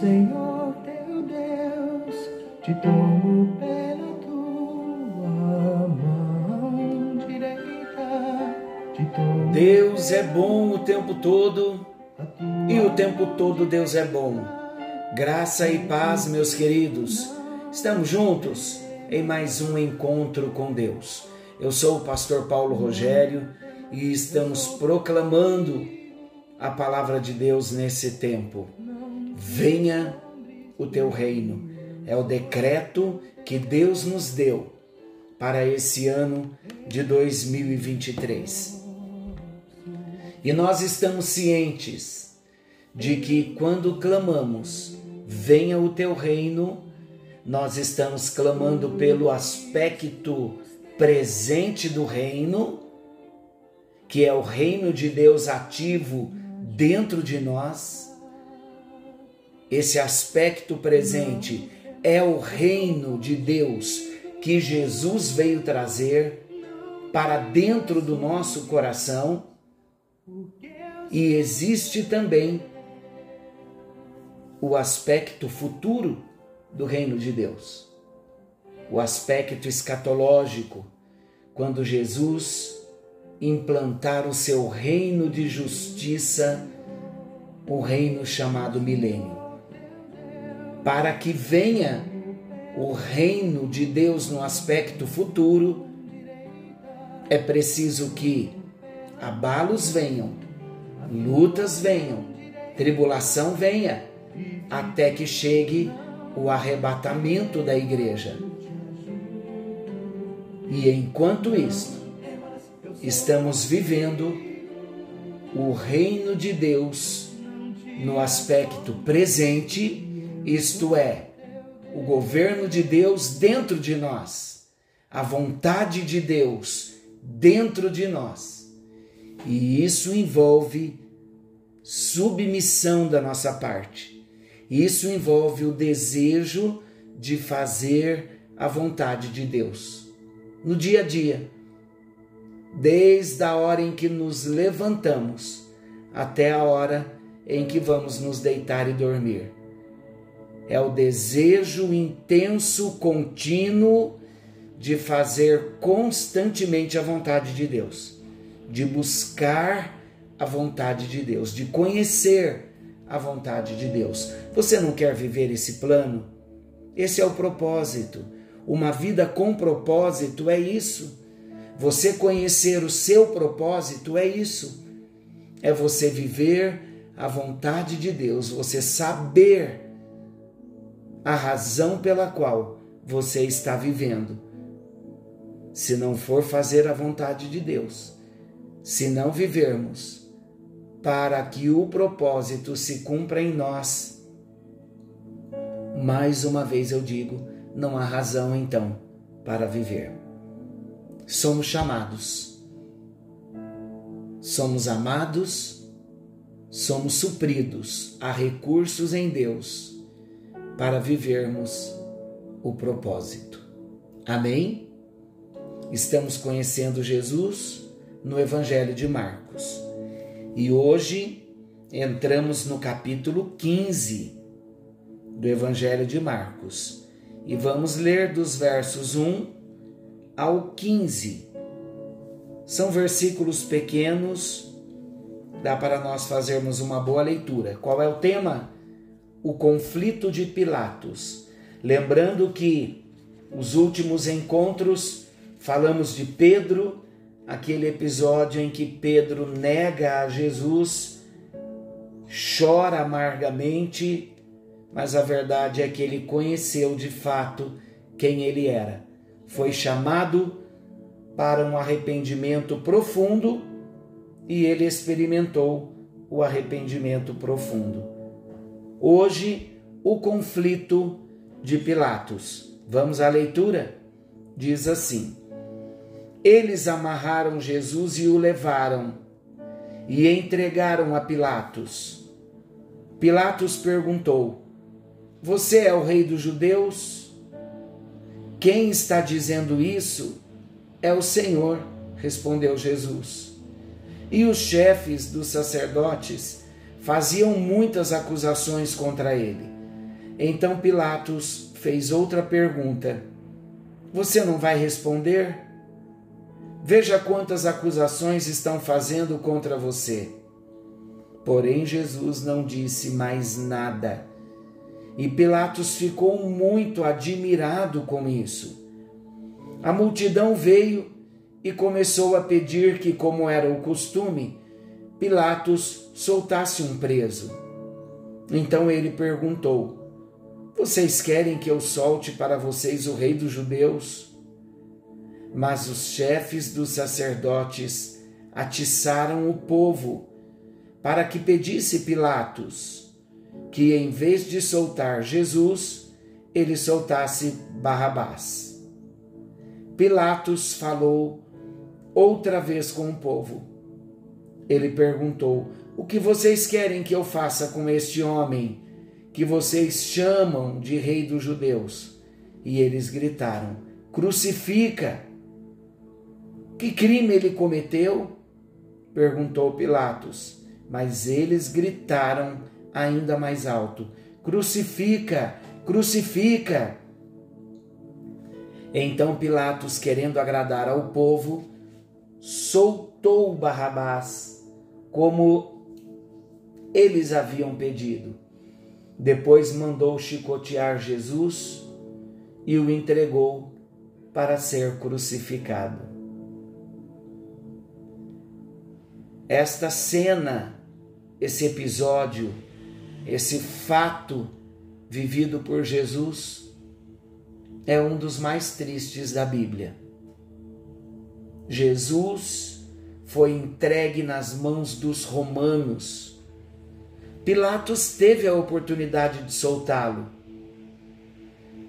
Senhor teu Deus, te tomo pela tua mão direita. Deus é bom o tempo todo e o tempo todo Deus é bom. Graça e paz, meus queridos. Estamos juntos em mais um encontro com Deus. Eu sou o pastor Paulo Rogério e estamos proclamando a palavra de Deus nesse tempo. Venha o teu reino. É o decreto que Deus nos deu para esse ano de 2023. E nós estamos cientes de que quando clamamos, venha o teu reino, nós estamos clamando pelo aspecto presente do reino, que é o reino de Deus ativo dentro de nós. Esse aspecto presente é o reino de Deus que Jesus veio trazer para dentro do nosso coração. E existe também o aspecto futuro do reino de Deus, o aspecto escatológico, quando Jesus implantar o seu reino de justiça, o reino chamado milênio. Para que venha o reino de Deus no aspecto futuro, é preciso que abalos venham, lutas venham, tribulação venha, até que chegue o arrebatamento da igreja. E enquanto isto, estamos vivendo o reino de Deus no aspecto presente, isto é, o governo de Deus dentro de nós, a vontade de Deus dentro de nós. E isso envolve submissão da nossa parte. Isso envolve o desejo de fazer a vontade de Deus no dia a dia desde a hora em que nos levantamos até a hora em que vamos nos deitar e dormir. É o desejo intenso, contínuo de fazer constantemente a vontade de Deus, de buscar a vontade de Deus, de conhecer a vontade de Deus. Você não quer viver esse plano? Esse é o propósito. Uma vida com propósito é isso você conhecer o seu propósito é isso. É você viver a vontade de Deus, você saber a razão pela qual você está vivendo. Se não for fazer a vontade de Deus, se não vivermos para que o propósito se cumpra em nós, mais uma vez eu digo, não há razão então para viver. Somos chamados, somos amados, somos supridos, há recursos em Deus para vivermos o propósito. Amém? Estamos conhecendo Jesus no Evangelho de Marcos e hoje entramos no capítulo 15 do Evangelho de Marcos e vamos ler dos versos 1 ao 15. São versículos pequenos, dá para nós fazermos uma boa leitura. Qual é o tema? O conflito de Pilatos. Lembrando que os últimos encontros falamos de Pedro, aquele episódio em que Pedro nega a Jesus, chora amargamente, mas a verdade é que ele conheceu de fato quem ele era foi chamado para um arrependimento profundo e ele experimentou o arrependimento profundo. Hoje, o conflito de Pilatos. Vamos à leitura? Diz assim: Eles amarraram Jesus e o levaram e entregaram a Pilatos. Pilatos perguntou: Você é o rei dos judeus? Quem está dizendo isso é o Senhor, respondeu Jesus. E os chefes dos sacerdotes faziam muitas acusações contra ele. Então Pilatos fez outra pergunta: Você não vai responder? Veja quantas acusações estão fazendo contra você. Porém, Jesus não disse mais nada. E Pilatos ficou muito admirado com isso. A multidão veio e começou a pedir que, como era o costume, Pilatos soltasse um preso. Então ele perguntou: Vocês querem que eu solte para vocês o rei dos judeus? Mas os chefes dos sacerdotes atiçaram o povo para que pedisse Pilatos que, em vez de soltar Jesus, ele soltasse Barrabás. Pilatos falou outra vez com o povo. Ele perguntou: O que vocês querem que eu faça com este homem que vocês chamam de Rei dos Judeus? E eles gritaram: Crucifica! Que crime ele cometeu? perguntou Pilatos. Mas eles gritaram ainda mais alto: Crucifica! Crucifica! Então Pilatos, querendo agradar ao povo, soltou Barrabás, como eles haviam pedido. Depois mandou chicotear Jesus e o entregou para ser crucificado. esta cena, esse episódio, esse fato vivido por Jesus é um dos mais tristes da Bíblia. Jesus foi entregue nas mãos dos romanos. Pilatos teve a oportunidade de soltá-lo,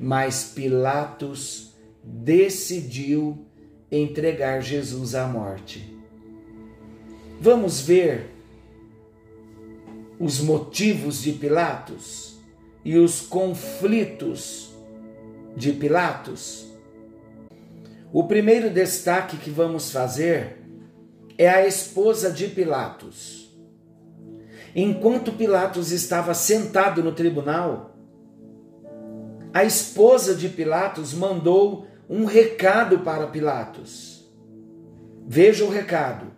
mas Pilatos decidiu entregar Jesus à morte. Vamos ver os motivos de Pilatos e os conflitos de Pilatos. O primeiro destaque que vamos fazer é a esposa de Pilatos. Enquanto Pilatos estava sentado no tribunal, a esposa de Pilatos mandou um recado para Pilatos. Veja o recado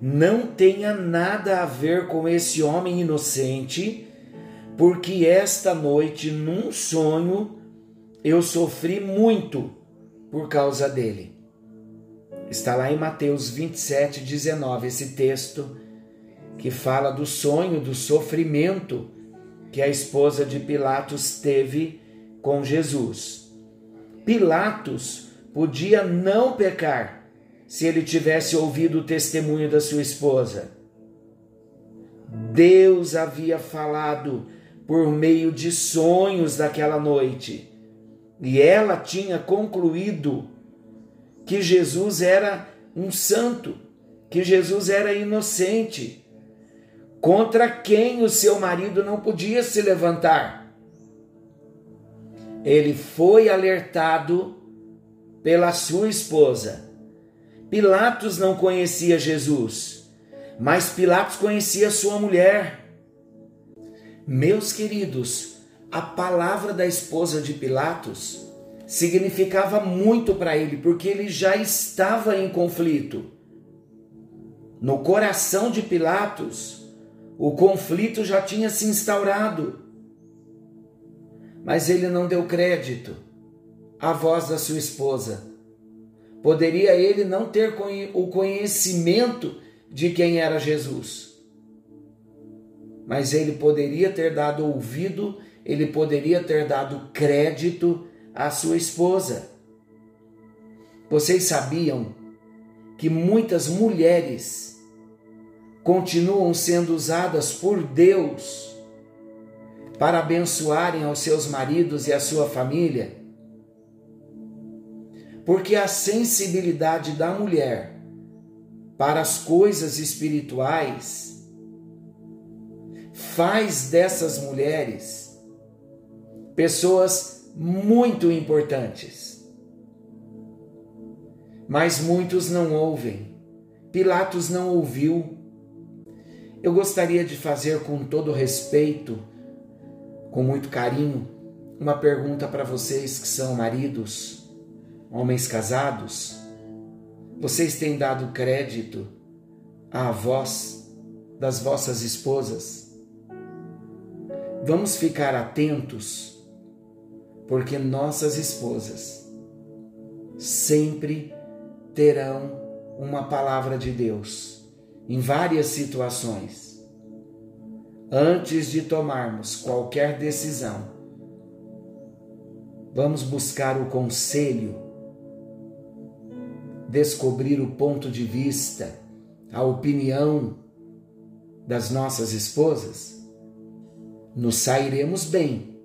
não tenha nada a ver com esse homem inocente, porque esta noite, num sonho, eu sofri muito por causa dele. Está lá em Mateus 27, 19, esse texto que fala do sonho, do sofrimento que a esposa de Pilatos teve com Jesus. Pilatos podia não pecar, se ele tivesse ouvido o testemunho da sua esposa. Deus havia falado por meio de sonhos daquela noite, e ela tinha concluído que Jesus era um santo, que Jesus era inocente, contra quem o seu marido não podia se levantar. Ele foi alertado pela sua esposa Pilatos não conhecia Jesus, mas Pilatos conhecia sua mulher. Meus queridos, a palavra da esposa de Pilatos significava muito para ele, porque ele já estava em conflito. No coração de Pilatos, o conflito já tinha se instaurado. Mas ele não deu crédito à voz da sua esposa Poderia ele não ter o conhecimento de quem era Jesus, mas ele poderia ter dado ouvido, ele poderia ter dado crédito à sua esposa. Vocês sabiam que muitas mulheres continuam sendo usadas por Deus para abençoarem aos seus maridos e a sua família? porque a sensibilidade da mulher para as coisas espirituais faz dessas mulheres pessoas muito importantes. Mas muitos não ouvem. Pilatos não ouviu. Eu gostaria de fazer com todo respeito com muito carinho uma pergunta para vocês que são maridos, homens casados. Vocês têm dado crédito à voz das vossas esposas? Vamos ficar atentos, porque nossas esposas sempre terão uma palavra de Deus em várias situações. Antes de tomarmos qualquer decisão, vamos buscar o conselho, descobrir o ponto de vista, a opinião das nossas esposas, nos sairemos bem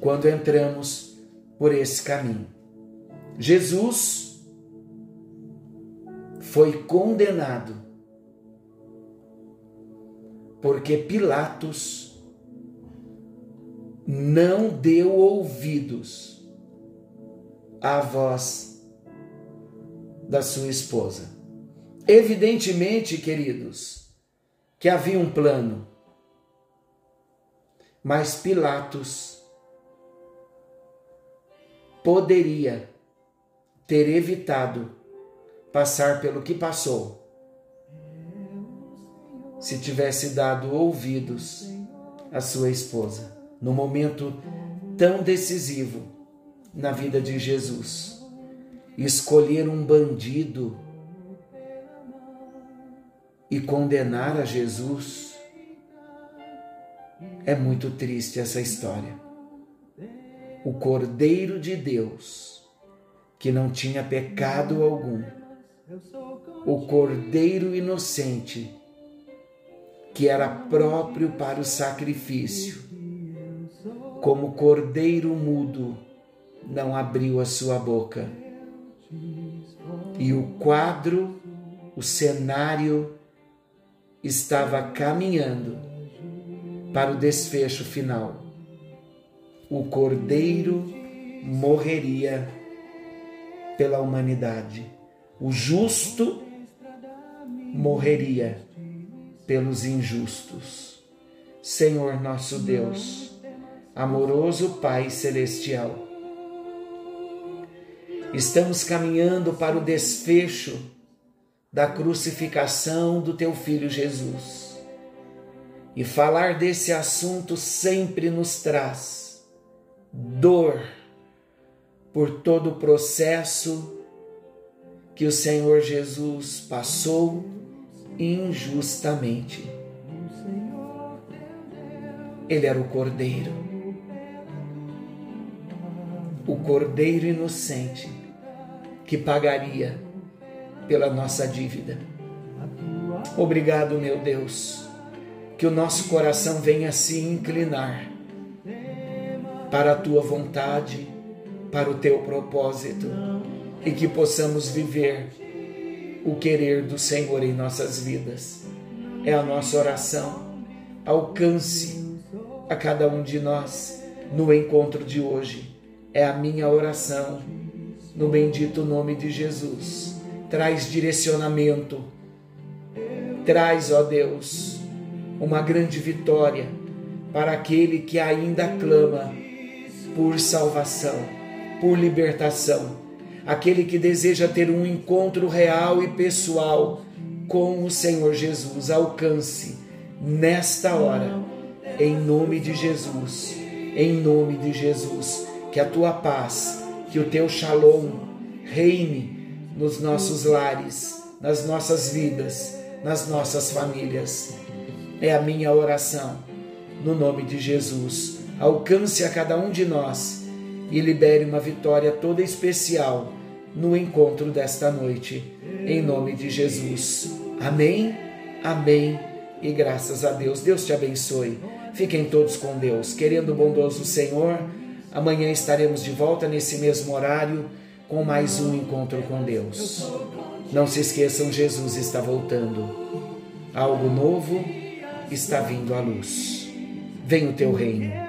quando entramos por esse caminho. Jesus foi condenado porque Pilatos não deu ouvidos à voz da sua esposa. Evidentemente, queridos, que havia um plano, mas Pilatos poderia ter evitado passar pelo que passou se tivesse dado ouvidos à sua esposa no momento tão decisivo na vida de Jesus. Escolher um bandido e condenar a Jesus é muito triste essa história. O Cordeiro de Deus, que não tinha pecado algum, o Cordeiro inocente, que era próprio para o sacrifício, como cordeiro mudo, não abriu a sua boca. E o quadro, o cenário, estava caminhando para o desfecho final. O cordeiro morreria pela humanidade. O justo morreria pelos injustos. Senhor nosso Deus, amoroso Pai celestial, estamos caminhando para o desfecho da crucificação do teu filho Jesus. E falar desse assunto sempre nos traz dor por todo o processo que o Senhor Jesus passou injustamente. Ele era o Cordeiro, o Cordeiro inocente que pagaria pela nossa dívida. Obrigado, meu Deus, que o nosso coração venha se inclinar para a tua vontade, para o teu propósito e que possamos viver o querer do Senhor em nossas vidas. É a nossa oração. Alcance a cada um de nós no encontro de hoje. É a minha oração. No bendito nome de Jesus. Traz direcionamento. Traz, ó Deus, uma grande vitória para aquele que ainda clama por salvação, por libertação aquele que deseja ter um encontro real e pessoal com o Senhor Jesus. Alcance nesta hora, em nome de Jesus, em nome de Jesus, que a tua paz, que o teu shalom reine nos nossos lares, nas nossas vidas, nas nossas famílias. É a minha oração, no nome de Jesus. Alcance a cada um de nós e libere uma vitória toda especial no encontro desta noite, em nome de Jesus. Amém, amém e graças a Deus. Deus te abençoe. Fiquem todos com Deus. Querendo o bondoso Senhor, amanhã estaremos de volta nesse mesmo horário com mais um encontro com Deus. Não se esqueçam, Jesus está voltando. Algo novo está vindo à luz. Vem o teu reino